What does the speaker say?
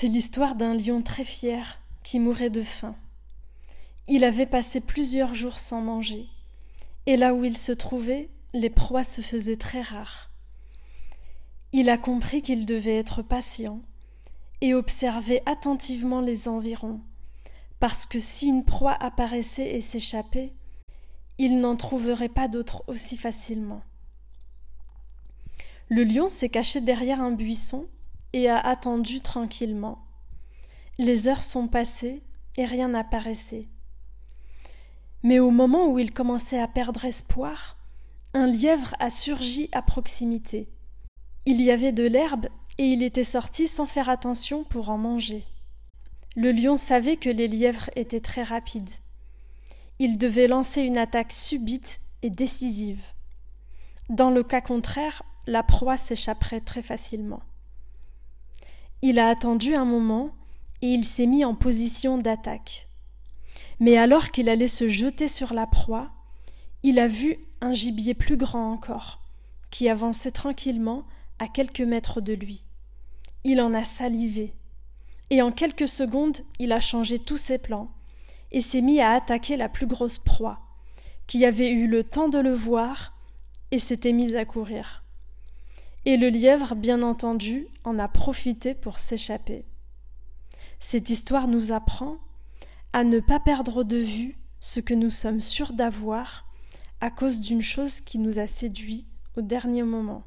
C'est l'histoire d'un lion très fier qui mourait de faim. Il avait passé plusieurs jours sans manger, et là où il se trouvait, les proies se faisaient très rares. Il a compris qu'il devait être patient et observer attentivement les environs, parce que si une proie apparaissait et s'échappait, il n'en trouverait pas d'autre aussi facilement. Le lion s'est caché derrière un buisson et a attendu tranquillement. Les heures sont passées et rien n'apparaissait. Mais au moment où il commençait à perdre espoir, un lièvre a surgi à proximité. Il y avait de l'herbe et il était sorti sans faire attention pour en manger. Le lion savait que les lièvres étaient très rapides. Il devait lancer une attaque subite et décisive. Dans le cas contraire, la proie s'échapperait très facilement. Il a attendu un moment et il s'est mis en position d'attaque. Mais alors qu'il allait se jeter sur la proie, il a vu un gibier plus grand encore, qui avançait tranquillement à quelques mètres de lui. Il en a salivé, et en quelques secondes il a changé tous ses plans, et s'est mis à attaquer la plus grosse proie, qui avait eu le temps de le voir, et s'était mise à courir. Et le lièvre, bien entendu, en a profité pour s'échapper. Cette histoire nous apprend à ne pas perdre de vue ce que nous sommes sûrs d'avoir à cause d'une chose qui nous a séduits au dernier moment.